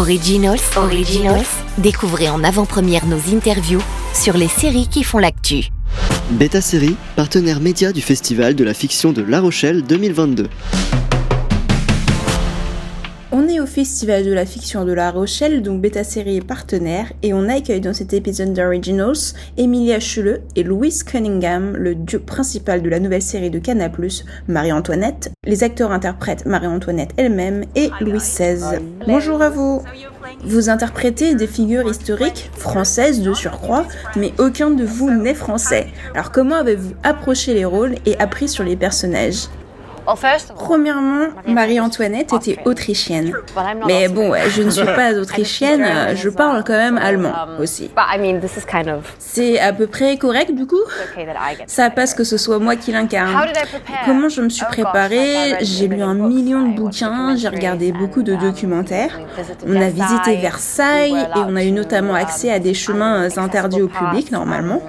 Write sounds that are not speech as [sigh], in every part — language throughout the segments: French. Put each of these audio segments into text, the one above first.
Originals, Originals, découvrez en avant-première nos interviews sur les séries qui font l'actu. Beta Série, partenaire média du Festival de la fiction de La Rochelle 2022. On est au Festival de la fiction de La Rochelle, donc Beta Série est partenaire, et on accueille dans cet épisode d'Originals Emilia Chule et Louis Cunningham, le dieu principal de la nouvelle série de Canal+, Marie-Antoinette. Les acteurs interprètent Marie-Antoinette elle-même et Louis XVI. Bonjour à vous Vous interprétez des figures historiques, françaises de surcroît, mais aucun de vous n'est français. Alors comment avez-vous approché les rôles et appris sur les personnages? Premièrement, Marie-Antoinette était autrichienne. Mais bon, je ne suis pas [laughs] autrichienne, je parle quand même allemand aussi. C'est à peu près correct du coup? Ça passe que ce soit moi qui l'incarne. Comment je me suis préparée? J'ai lu un million de bouquins, j'ai regardé beaucoup de documentaires. On a visité Versailles et on a eu notamment accès à des chemins interdits au public normalement.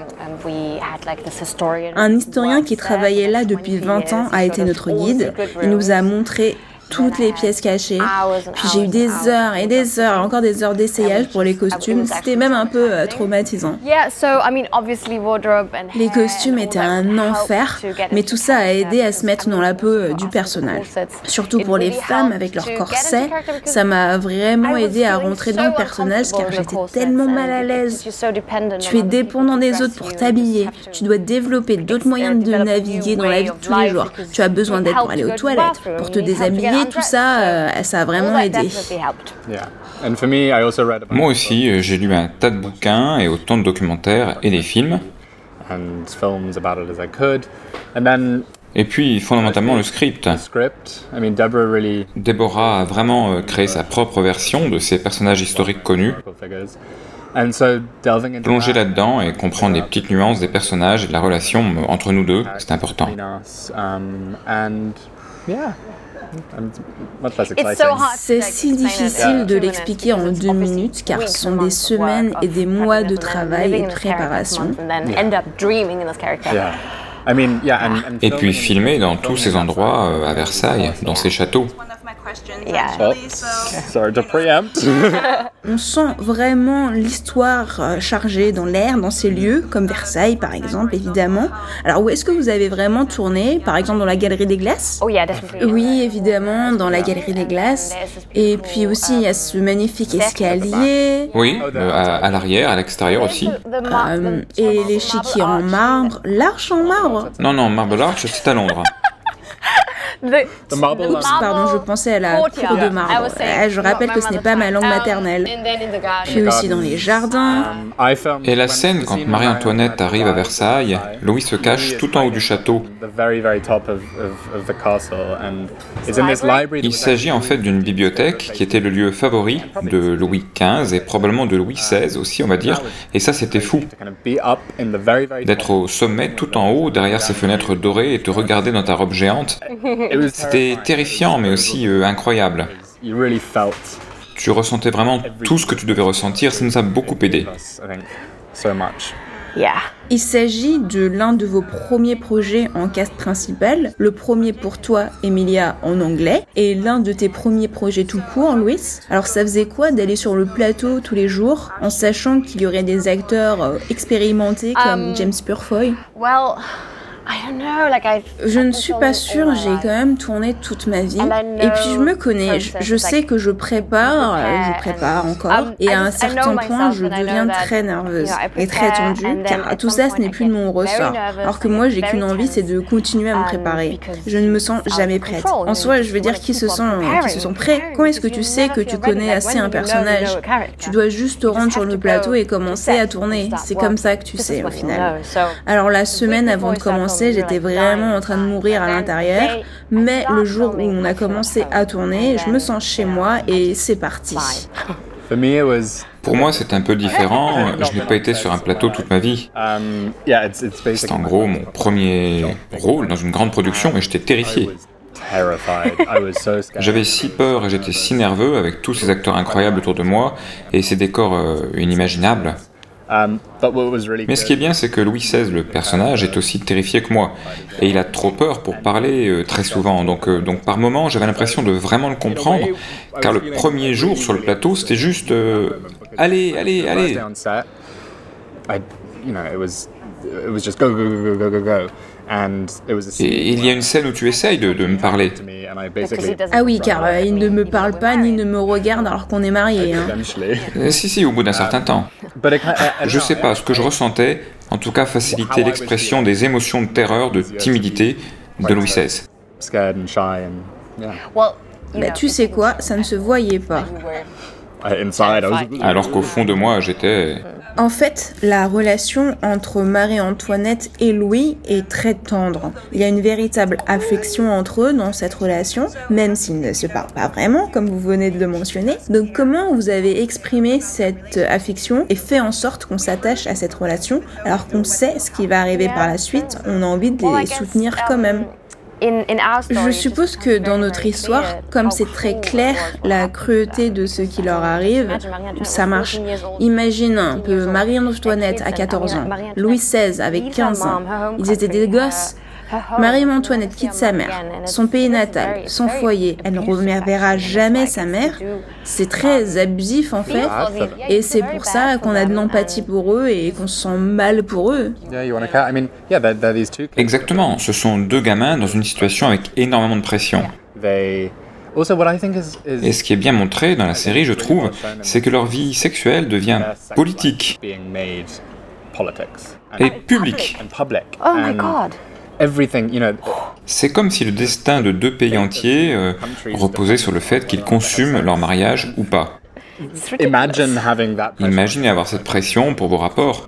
Un historien qui travaillait là depuis 20 ans a été notre guide. Il nous a montré toutes les pièces cachées. Puis j'ai eu des heures et des heures, encore des heures d'essayage pour les costumes. C'était même un peu euh, traumatisant. Les costumes étaient un enfer, mais tout ça a aidé à se mettre dans la peau euh, du personnage. Surtout pour les femmes avec leur corset, ça m'a vraiment aidé à rentrer dans le personnage car j'étais tellement mal à l'aise. Tu es dépendant des autres pour t'habiller. Tu dois développer d'autres moyens de naviguer dans la vie de tous les jours. Tu as besoin d'aide pour aller aux toilettes, pour te déshabiller tout ça, euh, ça a vraiment aidé. Moi aussi, euh, j'ai lu un tas de bouquins et autant de documentaires et des films. Et puis, fondamentalement, le script. Deborah a vraiment euh, créé sa propre version de ces personnages historiques connus. Plonger là-dedans et comprendre les petites nuances des personnages et de la relation entre nous deux, c'est important. C'est si difficile de l'expliquer en deux minutes car ce sont des semaines et des mois de travail et de préparation. Et puis filmer dans tous ces endroits euh, à Versailles, dans ces châteaux. Oh, [laughs] [laughs] On sent vraiment l'histoire euh, chargée dans l'air, dans ces lieux, comme Versailles par exemple, évidemment. Alors où est-ce que vous avez vraiment tourné? Par exemple dans la Galerie des Glaces? Oh, Oui, évidemment, dans la Galerie des Glaces. Et puis aussi, il y a ce magnifique escalier. Oui, euh, à, l'arrière, à l'extérieur aussi. Euh, et l'échiquier en marbre, l'arche en marbre Non, non, marbre l'arche, c'est à Londres. Oups, pardon, je pensais à la cour de marbre. Eh, je rappelle que ce n'est pas ma langue maternelle. Puis aussi dans les jardins. Et la scène quand Marie-Antoinette arrive à Versailles, Louis se cache tout en haut du château. Il s'agit en fait d'une bibliothèque qui était le lieu favori de Louis XV et probablement de Louis XVI aussi, on va dire. Et ça, c'était fou. D'être au sommet tout en haut, derrière ces fenêtres dorées et te regarder dans ta robe géante. [laughs] C'était terrifiant, mais aussi euh, incroyable. Tu ressentais vraiment tout ce que tu devais ressentir, ça nous a beaucoup aidé. Il s'agit de l'un de vos premiers projets en cast principal, le premier pour toi, Emilia, en anglais, et l'un de tes premiers projets tout court, Louis. Alors ça faisait quoi d'aller sur le plateau tous les jours, en sachant qu'il y aurait des acteurs euh, expérimentés comme um, James Purfoy? Je ne suis pas sûre, j'ai quand même tourné toute ma vie. Et puis je me connais, je, sais que je prépare, je prépare encore. Et à un certain point, je deviens très nerveuse et très tendue, car tout ça, ce n'est plus de mon ressort. Alors que moi, j'ai qu'une envie, c'est de continuer à me um, préparer. Je ne me sens jamais prête. En soi, je veux dire qu'ils se sont, qui se sont prêts. Quand est-ce que tu sais que tu connais assez un personnage? Tu dois juste te rendre sur le plateau et commencer à tourner. C'est comme ça que tu sais au final. Alors la semaine avant de commencer, j'étais vraiment en train de mourir à l'intérieur. Mais le jour où on a commencé à tourner, je me sens chez moi et c'est parti. [laughs] Pour moi, c'est un peu différent. [laughs] Je n'ai pas été sur un plateau toute ma vie. C'est en gros mon premier rôle dans une grande production et j'étais terrifié. [laughs] J'avais si peur et j'étais si nerveux avec tous ces acteurs incroyables autour de moi et ces décors euh, inimaginables. Um, Mais ce qui est bien, c'est que Louis XVI, le personnage, est aussi terrifié que moi. Et il a trop peur pour parler euh, très souvent. Donc, euh, donc par moments, j'avais l'impression de vraiment le comprendre. Car le premier jour sur le plateau, c'était juste euh, Allez, allez, allez et il y a une scène où tu essayes de, de me parler. Ah oui, car euh, il ne me parle pas ni ne me regarde alors qu'on est mariés. Hein. [laughs] Euh, si, si, au bout d'un certain temps. Je sais pas, ce que je ressentais, en tout cas facilitait l'expression des émotions de terreur, de timidité de Louis XVI. Bah, tu sais quoi, ça ne se voyait pas. Alors qu'au fond de moi, j'étais... En fait, la relation entre Marie-Antoinette et Louis est très tendre. Il y a une véritable affection entre eux dans cette relation, même s'ils ne se parlent pas vraiment, comme vous venez de le mentionner. Donc comment vous avez exprimé cette affection et fait en sorte qu'on s'attache à cette relation alors qu'on sait ce qui va arriver par la suite, on a envie de les soutenir quand même? Je suppose que dans notre histoire, comme c'est très clair la cruauté de ce qui leur arrive, ça marche. Imagine un peu Marie-Antoinette à 14 ans, Louis XVI avec 15 ans. Ils étaient des gosses. Marie-Antoinette quitte sa mère, son pays natal, son foyer. Elle ne reverra jamais sa mère. C'est très abusif en fait. Et c'est pour ça qu'on a de l'empathie pour eux et qu'on se sent mal pour eux. Exactement. Ce sont deux gamins dans une situation avec énormément de pression. Et ce qui est bien montré dans la série, je trouve, c'est que leur vie sexuelle devient politique et publique. Oh my god! C'est comme si le destin de deux pays entiers euh, reposait sur le fait qu'ils consument leur mariage ou pas. Imaginez avoir cette pression pour vos rapports.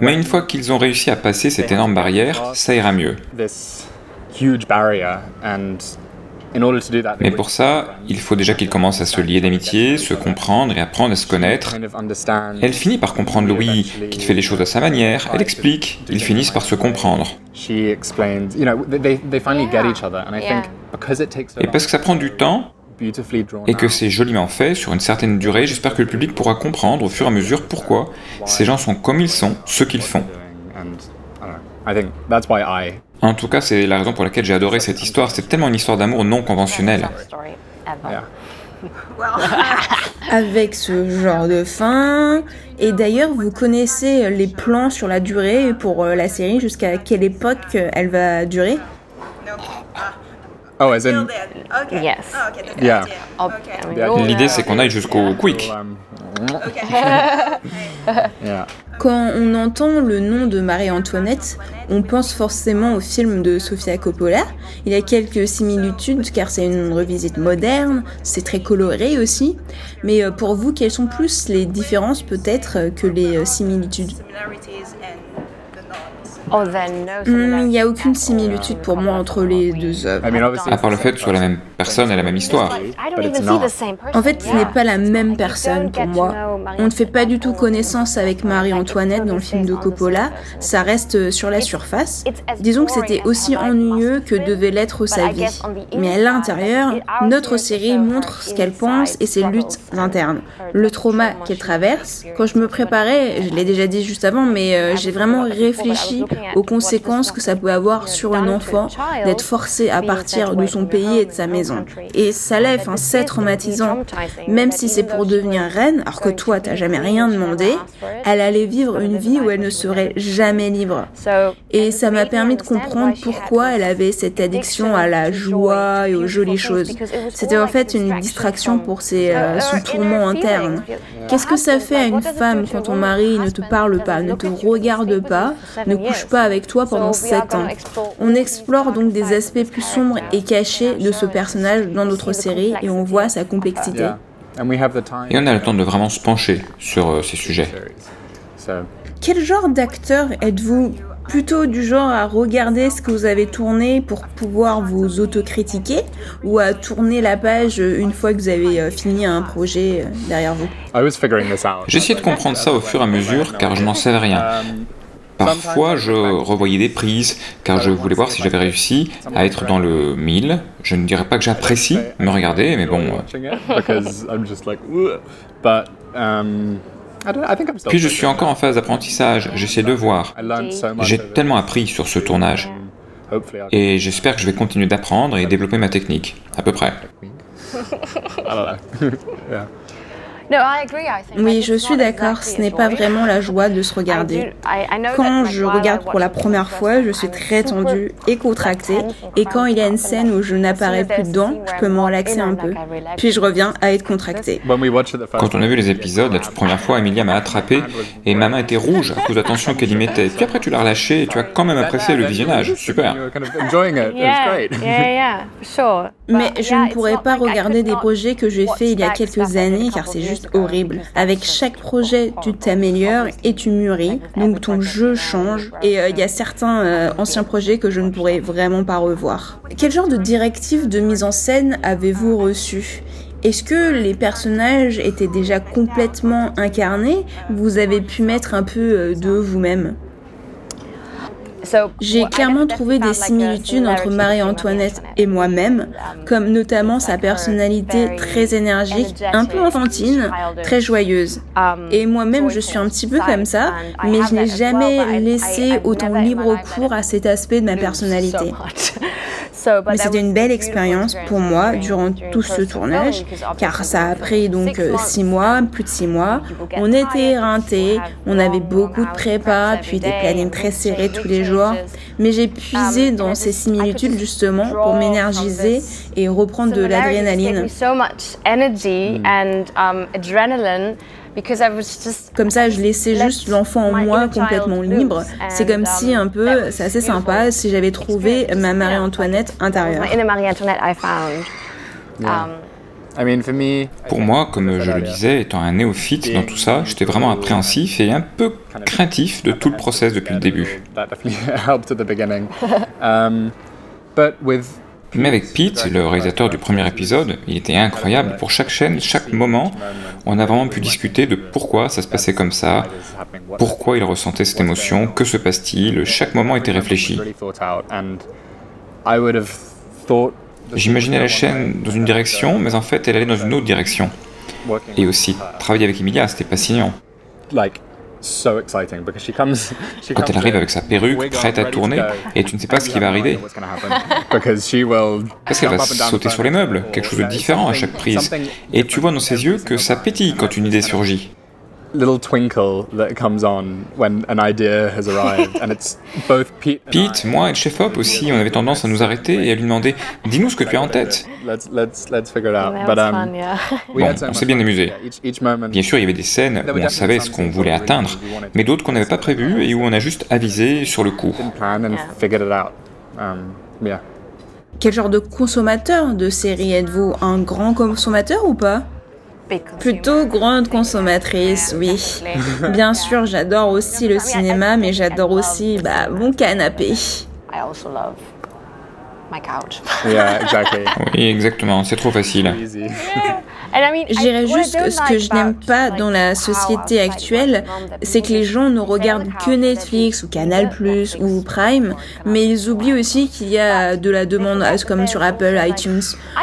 Mais une fois qu'ils ont réussi à passer cette énorme barrière, ça ira mieux. Mais pour ça, il faut déjà qu'ils commencent à se lier d'amitié, se comprendre et apprendre à se connaître. Elle finit par comprendre Louis, qui fait les choses à sa manière, elle explique, ils finissent par se comprendre. Et parce que ça prend du temps, et que c'est joliment fait sur une certaine durée, j'espère que le public pourra comprendre au fur et à mesure pourquoi ces gens sont comme ils sont, ce qu'ils font. En tout cas, c'est la raison pour laquelle j'ai adoré cette histoire. C'est tellement une histoire d'amour non conventionnelle. [laughs] Avec ce genre de fin. Et d'ailleurs, vous connaissez les plans sur la durée pour euh, la série, jusqu'à quelle époque elle va durer? Oh, as in. Yes. Oh, okay. Yeah. L'idée, c'est qu'on aille jusqu'au quick. [laughs] [laughs] Quand on entend le nom de Marie-Antoinette, on pense forcément au film de Sofia Coppola. Il y a quelques similitudes car c'est une revisite moderne, c'est très coloré aussi. Mais euh, pour vous, quelles sont plus les différences peut-être que les euh, similitudes? Oh, Hmm, Il n'y a aucune similitude pour moi entre les deux œuvres. À part le fait que ce soit la même personne et la même histoire. En fait, ce n'est pas la même personne pour moi. On ne fait pas du tout connaissance avec Marie-Antoinette dans le film de Coppola. Ça reste sur la surface. Disons que c'était aussi ennuyeux que devait l'être sa vie. Mais à l'intérieur, notre série montre ce qu'elle pense et ses luttes internes. Le trauma qu'elle traverse. Quand je me préparais, je l'ai déjà dit juste avant, mais euh, j'ai vraiment réfléchi aux conséquences que ça peut avoir sur un enfant d'être forcé à partir de son pays et de sa maison. Et ça lève, un c'est traumatisant. Même si c'est pour devenir reine, alors que toi, t'as jamais rien demandé, elle allait vivre une vie où elle ne serait jamais libre. Et ça m'a permis de comprendre pourquoi elle avait cette addiction à la joie et aux jolies choses. C'était en fait une distraction pour ses, euh, son tourment interne. Qu'est-ce que ça fait à une femme quand ton mari ne te parle pas, ne te regarde pas, ne couche pas avec toi pendant 7 ans? On explore donc des aspects plus sombres et cachés de ce personnage dans notre série et on voit sa complexité. Et on a le temps de vraiment se pencher sur euh, ces sujets. Quel genre d'acteur êtes-vous Plutôt du genre à regarder ce que vous avez tourné pour pouvoir vous autocritiquer ou à tourner la page une fois que vous avez euh, fini un projet euh, derrière vous? Essayé de comprendre ça au fur et à mesure car je n'en savais rien. Parfois, je revoyais des prises, car je voulais voir si j'avais réussi à être dans le 1000. Je ne dirais pas que j'apprécie me regarder, mais bon. Puis je suis encore en phase d'apprentissage, j'essaie de voir. J'ai tellement appris sur ce tournage. Et j'espère que je vais continuer d'apprendre et développer ma technique, à peu près. [laughs] Oui, je suis d'accord, ce n'est pas vraiment la joie de se regarder. Quand je regarde pour la première fois, je suis très tendue et contractée, et quand il y a une scène où je n'apparais plus dedans, je peux me relaxer un peu. Puis je reviens à être contractée. Quand on a vu les épisodes, la toute première fois, Emilia m'a attrapé et ma main était rouge à cause de l'attention qu'elle y mettait. Puis après, tu l'as relâché et tu as quand même apprécié le visionnage. Super. Mais je ne pourrais pas regarder des projets que j'ai faits il y a quelques années car c'est juste horrible. Avec chaque projet, tu t'améliores et tu mûris, donc ton jeu change. Et euh, il y a certains euh, anciens projets que je ne pourrais vraiment pas revoir. Quel genre de directive de mise en scène avez-vous reçu? Est-ce que les personnages étaient déjà complètement incarnés? Vous avez pu mettre un peu euh, de vous-même? J'ai clairement trouvé des similitudes entre Marie-Antoinette et moi-même, um, comme notamment sa personnalité très énergique, un peu enfantine, très joyeuse. Um, et moi-même, je suis un petit peu comme ça, mais je n'ai jamais laissé autant libre cours à cet aspect de ma personnalité. [laughs] Mais c'était une belle expérience pour moi durant tout ce tournage, car ça a pris donc euh, six mois, plus de six mois. On était éreintés, on avait beaucoup de prépa, puis des plannings très serrés tous les jours. Mais j'ai puisé dans ces similitudes justement pour m'énergiser et reprendre de l'adrénaline. Comme ça, je laissais juste l'enfant en moi complètement libre. C'est comme si un peu, c'est assez sympa, si j'avais trouvé ma Marie-Antoinette intérieure. Pour moi, comme je le disais, étant un néophyte dans tout ça, j'étais vraiment appréhensif et un peu craintif de tout le process depuis le début. [laughs] Mais avec Pete, le réalisateur du premier épisode, il était incroyable. Pour chaque chaîne, chaque moment, on a vraiment pu discuter de pourquoi ça se passait comme ça, pourquoi il ressentait cette émotion, que se passe-t-il. Chaque moment était réfléchi. J'imaginais la chaîne dans une direction, mais en fait, elle allait dans une autre direction. Et aussi, travailler avec Emilia, c'était fascinant. [laughs] Quand elle arrive avec sa perruque prête à tourner et tu ne sais pas ce qui va arriver. [laughs] Parce qu'elle va sauter sur les meubles, quelque chose de différent à chaque prise. Et tu vois dans ses yeux que ça pétille quand une idée surgit little twinkle that comes on when an idea has arrived. And it's both Pete, Pete moi et chef op aussi, on avait tendance à nous arrêter et à lui demander Dis-nous ce que tu as en tête. Let's, let's, let's figure it out. But, um, bon, on s'est bien amusé. Bien sûr, il y avait des scènes où on savait ce qu'on voulait atteindre, mais d'autres qu'on n'avait pas prévues et où on a juste avisé sur le coup. Um, Quel genre de consommateur de série êtes-vous? Un grand consommateur ou pas? Plutôt grande consommatrice, oui. Bien sûr, j'adore aussi le cinéma, mais j'adore aussi bah, mon canapé. [laughs] Oui, exactement, c'est trop facile. Je dirais juste que ce que je n'aime pas dans la société actuelle, c'est que les gens ne regardent que Netflix ou Canal Plus ou Prime, mais ils oublient aussi qu'il y a de la demande comme sur Apple, iTunes,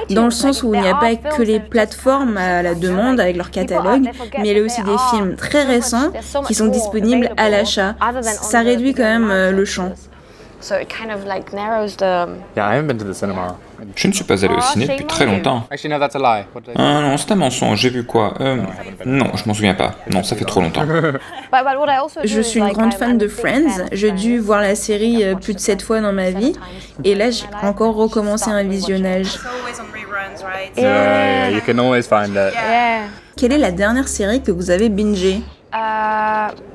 dans le sens où il n'y a pas que les plateformes à la demande avec leur catalogue, mais il y a aussi des films très récents qui sont disponibles à l'achat. Ça réduit quand même euh, le champ. Je ne suis pas allé au ciné depuis très longtemps. Ah non, c'est un mensonge, j'ai vu quoi. Euh, Non, je m'en souviens pas. Non, ça fait trop longtemps. [laughs] Je suis une grande fan de Friends. J'ai dû voir la série euh, plus de sept fois dans ma vie. Et là, j'ai encore recommencé un visionnage. Quelle est la dernière série que vous avez bingée? Uh, Um,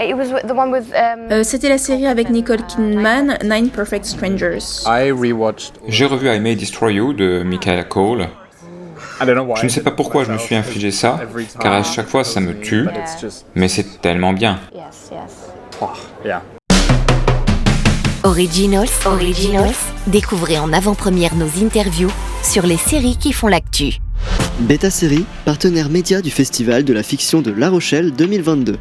euh, C'était la série avec Nicole Kidman, Nine Perfect Strangers. J'ai revu I May Destroy You de Michaela Cole. Je ne sais pas pourquoi je me suis infligé ça, car à chaque fois ça me tue, mais c'est tellement bien. Originals, Originals, découvrez en avant-première nos interviews sur les séries qui font l'actu. Beta Série, partenaire média du Festival de la fiction de La Rochelle 2022.